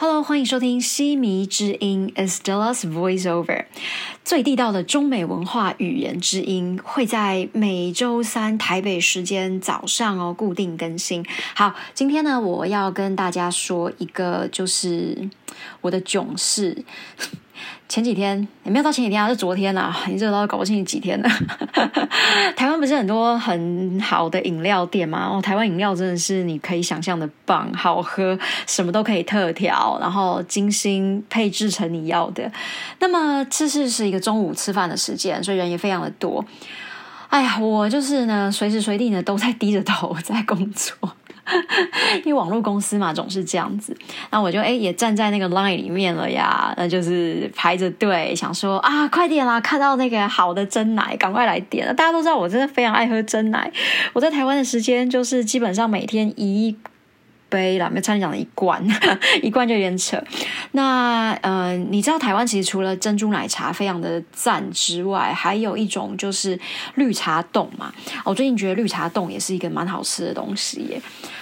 Hello，欢迎收听西迷之音 Estella's Voiceover，最地道的中美文化语言之音，会在每周三台北时间早上哦固定更新。好，今天呢，我要跟大家说一个，就是我的囧事。前几天也没有到前几天啊，是昨天啊，你这都搞不清几天了。台湾不是很多很好的饮料店吗？哦，台湾饮料真的是你可以想象的棒，好喝，什么都可以特调，然后精心配制成你要的。那么这是是一个中午吃饭的时间，所以人也非常的多。哎呀，我就是呢，随时随地呢都在低着头在工作。因为网络公司嘛，总是这样子。那我就哎，也站在那个 line 里面了呀，那就是排着队，想说啊，快点啦，看到那个好的真奶，赶快来点。大家都知道，我真的非常爱喝真奶。我在台湾的时间，就是基本上每天一。杯啦，没差你讲的一罐，一罐就有点扯。那呃，你知道台湾其实除了珍珠奶茶非常的赞之外，还有一种就是绿茶冻嘛。我最近觉得绿茶冻也是一个蛮好吃的东西耶。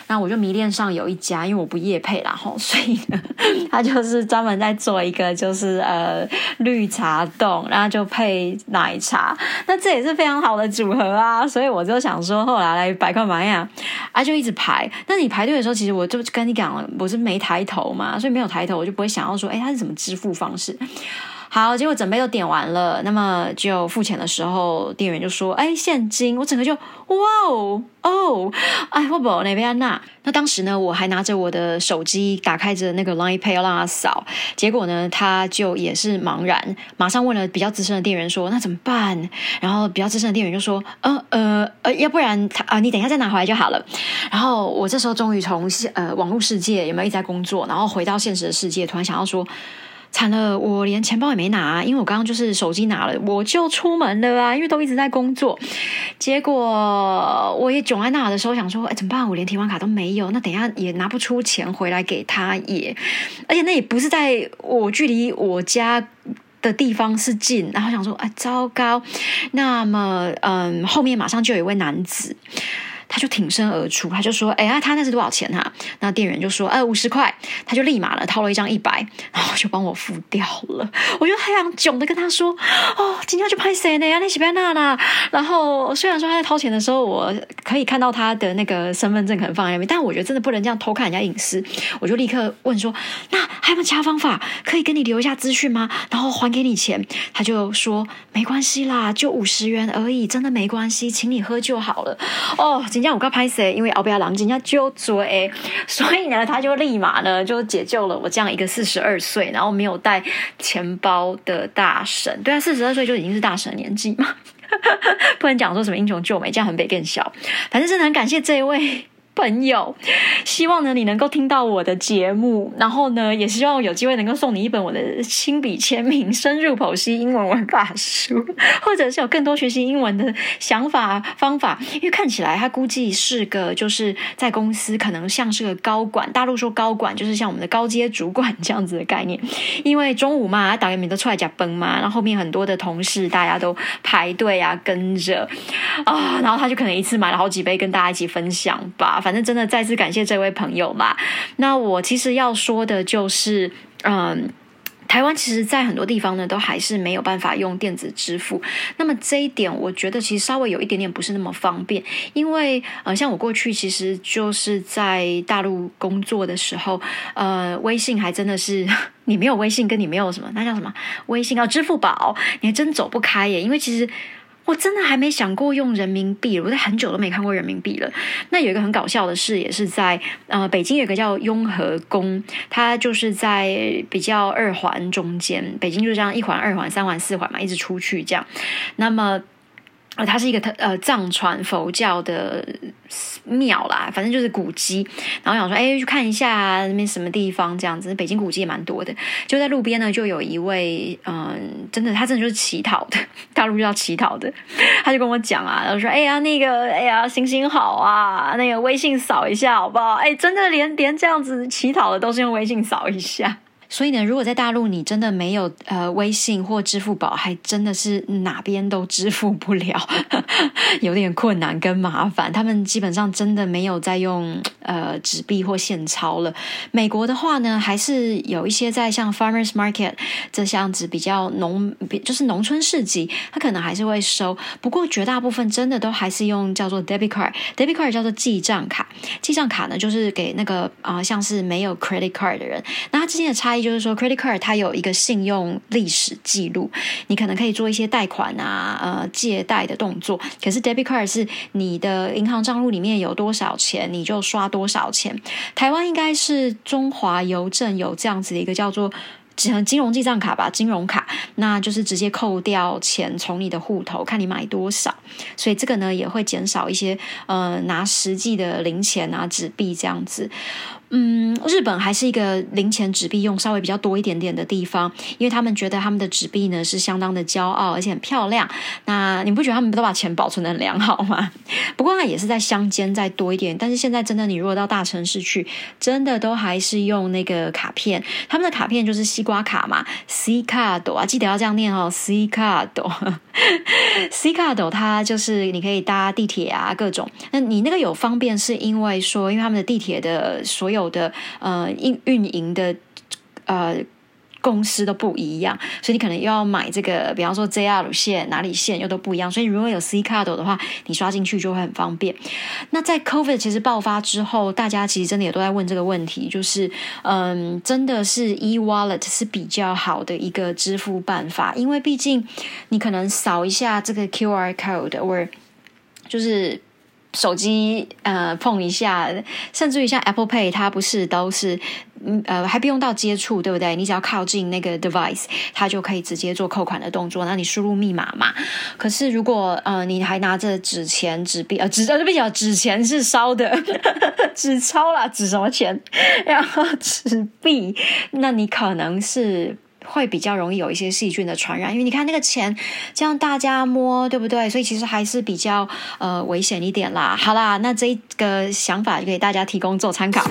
那我就迷恋上有一家，因为我不夜配啦吼，所以呢他就是专门在做一个就是呃绿茶冻，然后就配奶茶。那这也是非常好的组合啊。所以我就想说，后来来百块买呀，啊就一直排。那你排队的时候，其实。我就跟你讲了，我是没抬头嘛，所以没有抬头，我就不会想要说，哎，它是什么支付方式？好，结果准备都点完了，那么就付钱的时候，店员就说：“哎，现金。”我整个就哇哦哦，哎，我不那边那。那当时呢，我还拿着我的手机，打开着那个 Line Pay 要让他扫，结果呢，他就也是茫然，马上问了比较资深的店员说：“那怎么办？”然后比较资深的店员就说：“呃呃呃，要不然他啊，你等一下再拿回来就好了。”然后我这时候终于从呃网络世界有没有一直在工作，然后回到现实的世界，突然想要说。惨了，我连钱包也没拿，因为我刚刚就是手机拿了，我就出门了啊，因为都一直在工作。结果我也囧在那的时候想说，哎，怎么办？我连提款卡都没有，那等下也拿不出钱回来给他也，而且那也不是在我距离我家的地方是近，然后想说，哎，糟糕。那么，嗯，后面马上就有一位男子。他就挺身而出，他就说：“哎呀，他那是多少钱哈？”那店员就说：“呃，五十块。”他就立马了掏了一张一百，然后就帮我付掉了。我就非常囧的跟他说：“哦，今天去拍谁呢？那西班牙啦。”然后虽然说他在掏钱的时候，我可以看到他的那个身份证可能放在那边，但我觉得真的不能这样偷看人家隐私。我就立刻问说：“那还有没有其他方法可以跟你留一下资讯吗？然后还给你钱？”他就说：“没关系啦，就五十元而已，真的没关系，请你喝就好了。”哦。人家我刚拍谁？因为奥比亚狼人家就追，所以呢，他就立马呢就解救了我这样一个四十二岁，然后没有带钱包的大神。对啊，四十二岁就已经是大神年纪嘛，不能讲说什么英雄救美，这样很被更小。反正真的很感谢这一位。朋友，希望呢你能够听到我的节目，然后呢也希望有机会能够送你一本我的亲笔签名深入剖析英文文法书，或者是有更多学习英文的想法方法。因为看起来他估计是个就是在公司可能像是个高管，大陆说高管就是像我们的高阶主管这样子的概念。因为中午嘛，导演们都出来讲崩嘛，然后后面很多的同事大家都排队啊跟着啊，然后他就可能一次买了好几杯跟大家一起分享吧。反正真的再次感谢这位朋友嘛。那我其实要说的就是，嗯，台湾其实，在很多地方呢，都还是没有办法用电子支付。那么这一点，我觉得其实稍微有一点点不是那么方便，因为呃，像我过去其实就是在大陆工作的时候，呃，微信还真的是 你没有微信，跟你没有什么，那叫什么微信啊？支付宝，你还真走不开耶，因为其实。我真的还没想过用人民币，我在很久都没看过人民币了。那有一个很搞笑的事，也是在呃北京有一个叫雍和宫，它就是在比较二环中间，北京就这样一环、二环、三环、四环嘛，一直出去这样。那么。呃，它是一个特呃藏传佛教的庙啦，反正就是古迹。然后想说，哎，去看一下那边什么地方这样子。北京古迹也蛮多的。就在路边呢，就有一位，嗯，真的，他真的就是乞讨的，大陆要乞讨的。他就跟我讲啊，然后说，哎呀，那个，哎呀，行行好啊，那个微信扫一下好不好？哎，真的连连这样子乞讨的都是用微信扫一下。所以呢，如果在大陆你真的没有呃微信或支付宝，还真的是哪边都支付不了，有点困难跟麻烦。他们基本上真的没有在用呃纸币或现钞了。美国的话呢，还是有一些在像 Farmers Market 这样子比较农，就是农村市集，他可能还是会收。不过绝大部分真的都还是用叫做 debit card，debit card 叫做记账卡。记账卡呢，就是给那个啊，像是没有 credit card 的人。那它之间的差也就是说，credit card 它有一个信用历史记录，你可能可以做一些贷款啊、呃借贷的动作。可是 debit card 是你的银行账户里面有多少钱，你就刷多少钱。台湾应该是中华邮政有这样子的一个叫做。金金融记账卡吧，金融卡，那就是直接扣掉钱从你的户头，看你买多少，所以这个呢也会减少一些呃拿实际的零钱啊纸币这样子。嗯，日本还是一个零钱纸币用稍微比较多一点点的地方，因为他们觉得他们的纸币呢是相当的骄傲，而且很漂亮。那你不觉得他们都把钱保存的很良好吗？不过那也是在乡间再多一点，但是现在真的，你如果到大城市去，真的都还是用那个卡片。他们的卡片就是西瓜卡嘛，C 卡朵啊，记得要这样念哦，C 卡朵，C 卡朵，它就是你可以搭地铁啊，各种。那你那个有方便，是因为说，因为他们的地铁的所有。有的呃运运营的呃公司都不一样，所以你可能又要买这个，比方说 JR 线哪里线又都不一样，所以如果有 C card 的话，你刷进去就会很方便。那在 COVID 其实爆发之后，大家其实真的也都在问这个问题，就是嗯，真的是 e wallet 是比较好的一个支付办法，因为毕竟你可能扫一下这个 QR code，或就是。手机呃碰一下，甚至于像 Apple Pay，它不是都是嗯呃还不用到接触，对不对？你只要靠近那个 device，它就可以直接做扣款的动作。那你输入密码嘛？可是如果呃你还拿着纸钱、纸币呃纸呃不讲纸钱是烧的，纸钞啦，纸什么钱？然后纸币，那你可能是。会比较容易有一些细菌的传染，因为你看那个钱，这样大家摸，对不对？所以其实还是比较呃危险一点啦。好啦，那这个想法就给大家提供做参考。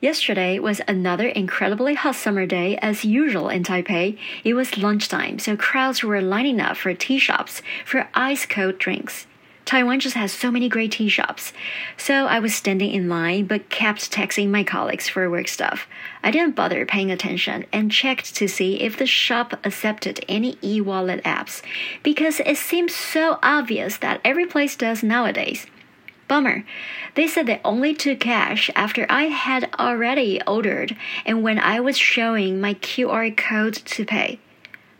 Yesterday was another incredibly hot summer day as usual in Taipei. It was lunchtime, so crowds were lining up for tea shops for ice cold drinks. Taiwan just has so many great tea shops. So I was standing in line but kept texting my colleagues for work stuff. I didn't bother paying attention and checked to see if the shop accepted any e wallet apps because it seems so obvious that every place does nowadays. Bummer. They said they only took cash after I had already ordered and when I was showing my QR code to pay.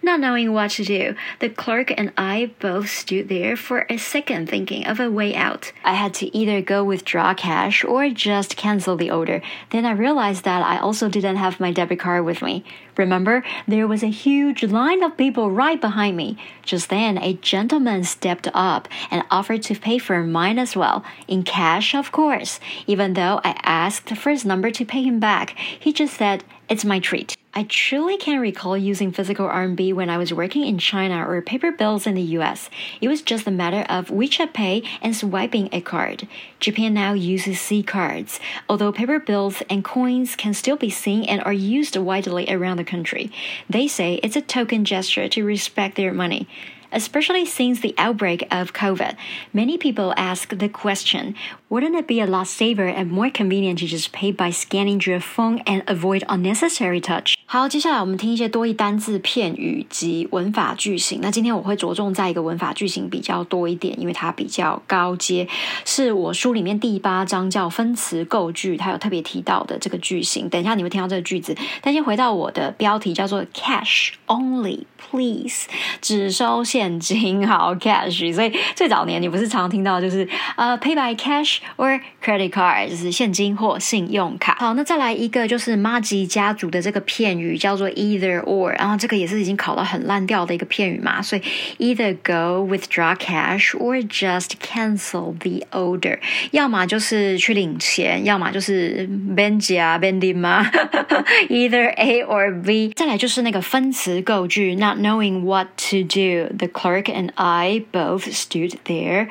Not knowing what to do, the clerk and I both stood there for a second thinking of a way out. I had to either go withdraw cash or just cancel the order. Then I realized that I also didn't have my debit card with me. Remember, there was a huge line of people right behind me. Just then, a gentleman stepped up and offered to pay for mine as well, in cash, of course. Even though I asked for his number to pay him back, he just said, It's my treat. I truly can't recall using physical RMB when I was working in China or paper bills in the US. It was just a matter of WeChat Pay and swiping a card. Japan now uses C cards, although paper bills and coins can still be seen and are used widely around the country. They say it's a token gesture to respect their money Especially since the outbreak of COVID, many people ask the question wouldn't it be a lot safer and more convenient to just pay by scanning your phone and avoid unnecessary touch? 好，接下来我们听一些多义单字、片语及文法句型。那今天我会着重在一个文法句型比较多一点，因为它比较高阶，是我书里面第八章叫分词构句，它有特别提到的这个句型。等一下你会听到这个句子，但先回到我的标题，叫做 Cash Only Please，只收现 现金，好 Cash。所以最早年你不是常听到就是呃 Pay by Cash or Credit Card，就是现金或信用卡。好，那再来一个就是马吉家族的这个片。语叫做 either or，然后这个也是已经考到很烂掉的一个片语嘛，所以 either go withdraw cash or just cancel the order，要么就是去领钱，要么就是 benji 啊 bending 吗？either A or B。再来就是那个分词构句，not knowing what to do，the clerk and I both stood there。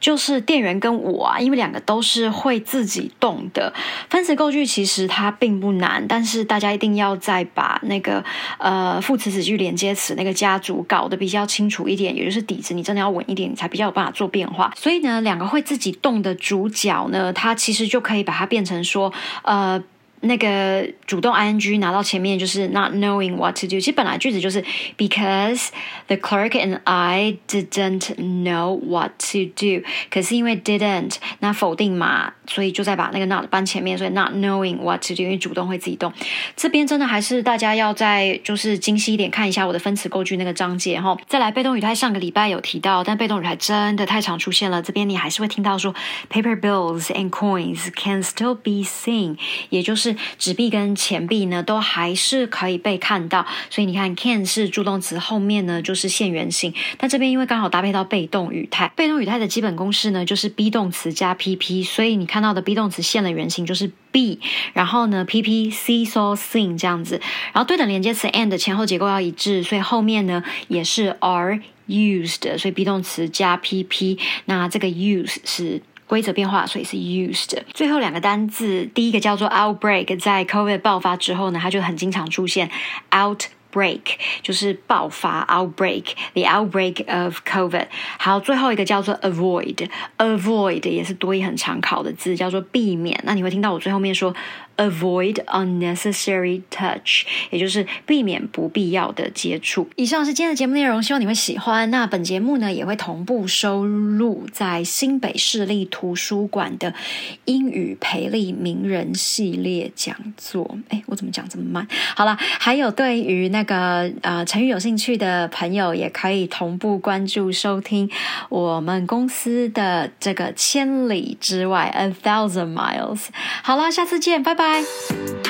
就是店员跟我啊，因为两个都是会自己动的分词构句，其实它并不难，但是大家一定要再把那个呃副词子句连接词那个家族搞得比较清楚一点，也就是底子你真的要稳一点，你才比较有办法做变化。所以呢，两个会自己动的主角呢，它其实就可以把它变成说呃。那个主动 ing 拿到前面就是 not knowing what to do，其实本来句子就是 because the clerk and I didn't know what to do，可是因为 didn't 那否定嘛，所以就在把那个 not 搬前面，所以 not knowing what to do，因为主动会自己动。这边真的还是大家要再就是精细一点看一下我的分词构句那个章节哈。再来被动语态，上个礼拜有提到，但被动语态真的太常出现了，这边你还是会听到说 paper bills and coins can still be seen，也就是纸币跟钱币呢，都还是可以被看到，所以你看，can 是助动词后面呢就是现原形，但这边因为刚好搭配到被动语态，被动语态的基本公式呢就是 be 动词加 pp，所以你看到的 be 动词现的原形就是 be，然后呢 pp see saw sing 这样子，然后对等连接词 and 前后结构要一致，所以后面呢也是 are used，所以 be 动词加 pp，那这个 use 是。规则变化，所以是 used。最后两个单字，第一个叫做 outbreak，在 COVID 爆发之后呢，它就很经常出现 outbreak，就是爆发 outbreak，the outbreak of COVID。好，最后一个叫做 avoid，avoid 也是多义很常考的字，叫做避免。那你会听到我最后面说。Avoid unnecessary touch，也就是避免不必要的接触。以上是今天的节目内容，希望你会喜欢。那本节目呢，也会同步收录在新北市立图书馆的英语培力名人系列讲座。哎，我怎么讲这么慢？好了，还有对于那个呃成语有兴趣的朋友，也可以同步关注收听我们公司的这个千里之外 （A Thousand Miles）。好啦，下次见，拜拜。Bye.